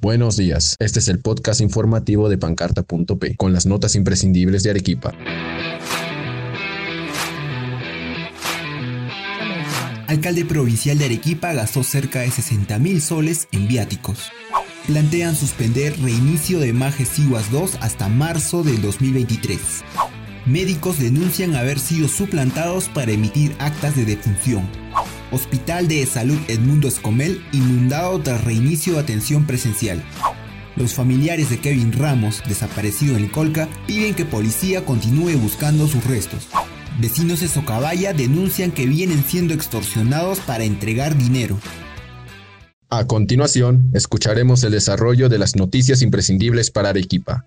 Buenos días, este es el podcast informativo de pancarta.p con las notas imprescindibles de Arequipa. Alcalde provincial de Arequipa gastó cerca de 60 mil soles en viáticos. Plantean suspender reinicio de Majes Siguas 2 hasta marzo del 2023. Médicos denuncian haber sido suplantados para emitir actas de defunción. Hospital de Salud Edmundo Escomel inundado tras reinicio de atención presencial. Los familiares de Kevin Ramos, desaparecido en Colca, piden que policía continúe buscando sus restos. Vecinos de Socabaya denuncian que vienen siendo extorsionados para entregar dinero. A continuación, escucharemos el desarrollo de las noticias imprescindibles para Arequipa.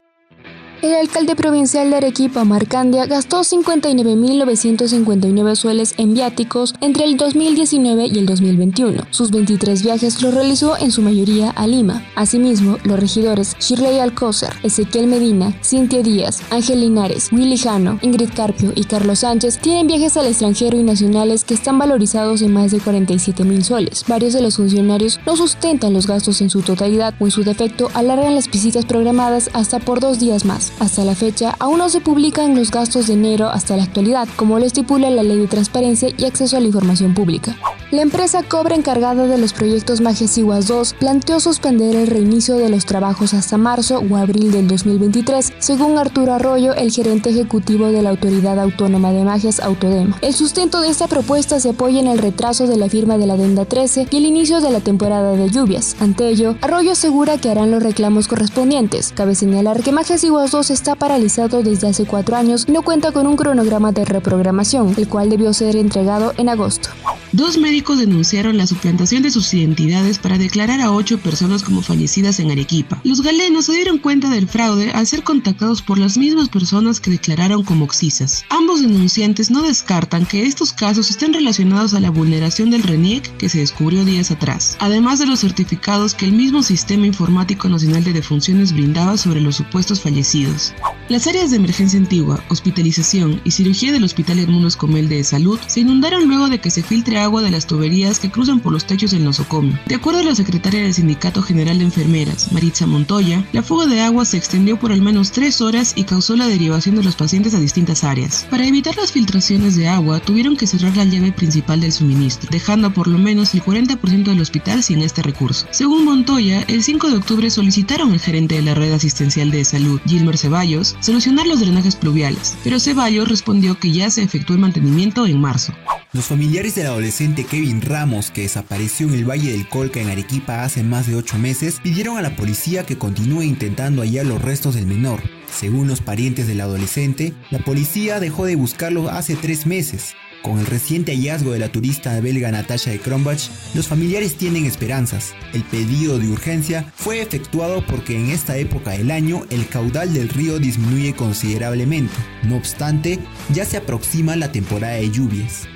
El alcalde provincial de Arequipa, Marcandia, gastó 59.959 sueles en viáticos entre el 2019 y el 2021. Sus 23 viajes los realizó en su mayoría a Lima. Asimismo, los regidores Shirley Alcózar, Ezequiel Medina, Cintia Díaz, Ángel Linares, Willy Jano, Ingrid Carpio y Carlos Sánchez tienen viajes al extranjero y nacionales que están valorizados en más de 47 mil soles. Varios de los funcionarios no sustentan los gastos en su totalidad o en su defecto alargan las visitas programadas hasta por dos días más. Hasta la fecha, aún no se publican los gastos de enero hasta la actualidad, como lo estipula la Ley de Transparencia y Acceso a la Información Pública. La empresa Cobra encargada de los proyectos Majes Iguas 2 planteó suspender el reinicio de los trabajos hasta marzo o abril del 2023, según Arturo Arroyo, el gerente ejecutivo de la Autoridad Autónoma de Magias Autodema. El sustento de esta propuesta se apoya en el retraso de la firma de la Adenda 13 y el inicio de la temporada de lluvias. Ante ello, Arroyo asegura que harán los reclamos correspondientes. Cabe señalar que Majes Iguas 2 está paralizado desde hace cuatro años y no cuenta con un cronograma de reprogramación, el cual debió ser entregado en agosto. Dos médicos denunciaron la suplantación de sus identidades para declarar a ocho personas como fallecidas en Arequipa. Los galenos se dieron cuenta del fraude al ser contactados por las mismas personas que declararon como oxisas. Ambos denunciantes no descartan que estos casos estén relacionados a la vulneración del RENIEC que se descubrió días atrás, además de los certificados que el mismo Sistema Informático Nacional de Defunciones brindaba sobre los supuestos fallecidos. Las áreas de emergencia antigua, hospitalización y cirugía del Hospital Hermano Escomel de Salud se inundaron luego de que se filtre agua de las tuberías que cruzan por los techos del nosocomio. De acuerdo a la secretaria del Sindicato General de Enfermeras, Maritza Montoya, la fuga de agua se extendió por al menos tres horas y causó la derivación de los pacientes a distintas áreas. Para evitar las filtraciones de agua, tuvieron que cerrar la llave principal del suministro, dejando por lo menos el 40% del hospital sin este recurso. Según Montoya, el 5 de octubre solicitaron al gerente de la red asistencial de salud, Gilmer Ceballos, solucionar los drenajes pluviales, pero Ceballos respondió que ya se efectuó el mantenimiento en marzo. Los familiares del adolescente Kevin Ramos, que desapareció en el Valle del Colca en Arequipa hace más de 8 meses, pidieron a la policía que continúe intentando hallar los restos del menor. Según los parientes del adolescente, la policía dejó de buscarlo hace 3 meses. Con el reciente hallazgo de la turista belga Natasha de Kronbach, los familiares tienen esperanzas. El pedido de urgencia fue efectuado porque en esta época del año el caudal del río disminuye considerablemente. No obstante, ya se aproxima la temporada de lluvias.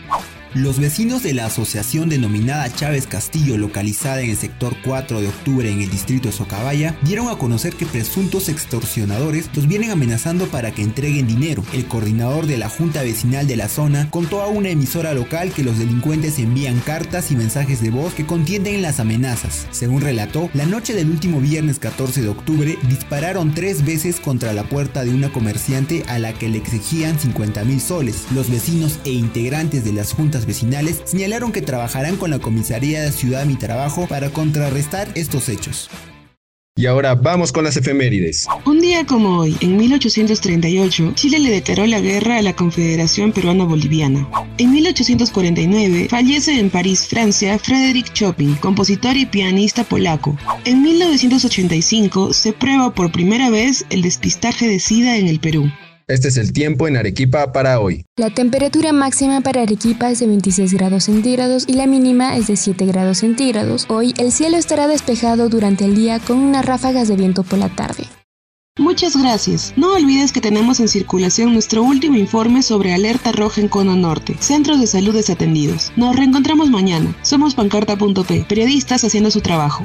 Los vecinos de la asociación denominada Chávez Castillo, localizada en el sector 4 de octubre en el distrito de Socabaya, dieron a conocer que presuntos extorsionadores los vienen amenazando para que entreguen dinero. El coordinador de la junta vecinal de la zona contó a una emisora local que los delincuentes envían cartas y mensajes de voz que contienen las amenazas. Según relató, la noche del último viernes 14 de octubre dispararon tres veces contra la puerta de una comerciante a la que le exigían 50 mil soles. Los vecinos e integrantes de las juntas vecinales señalaron que trabajarán con la comisaría de Ciudad Mi Trabajo para contrarrestar estos hechos. Y ahora vamos con las efemérides. Un día como hoy, en 1838, Chile le declaró la guerra a la Confederación Peruana Boliviana. En 1849, fallece en París, Francia, Frédéric Chopin, compositor y pianista polaco. En 1985, se prueba por primera vez el despistaje de SIDA en el Perú. Este es el tiempo en Arequipa para hoy. La temperatura máxima para Arequipa es de 26 grados centígrados y la mínima es de 7 grados centígrados. Hoy el cielo estará despejado durante el día con unas ráfagas de viento por la tarde. Muchas gracias. No olvides que tenemos en circulación nuestro último informe sobre alerta roja en Cono Norte, centros de salud desatendidos. Nos reencontramos mañana. Somos pancarta.p, periodistas haciendo su trabajo.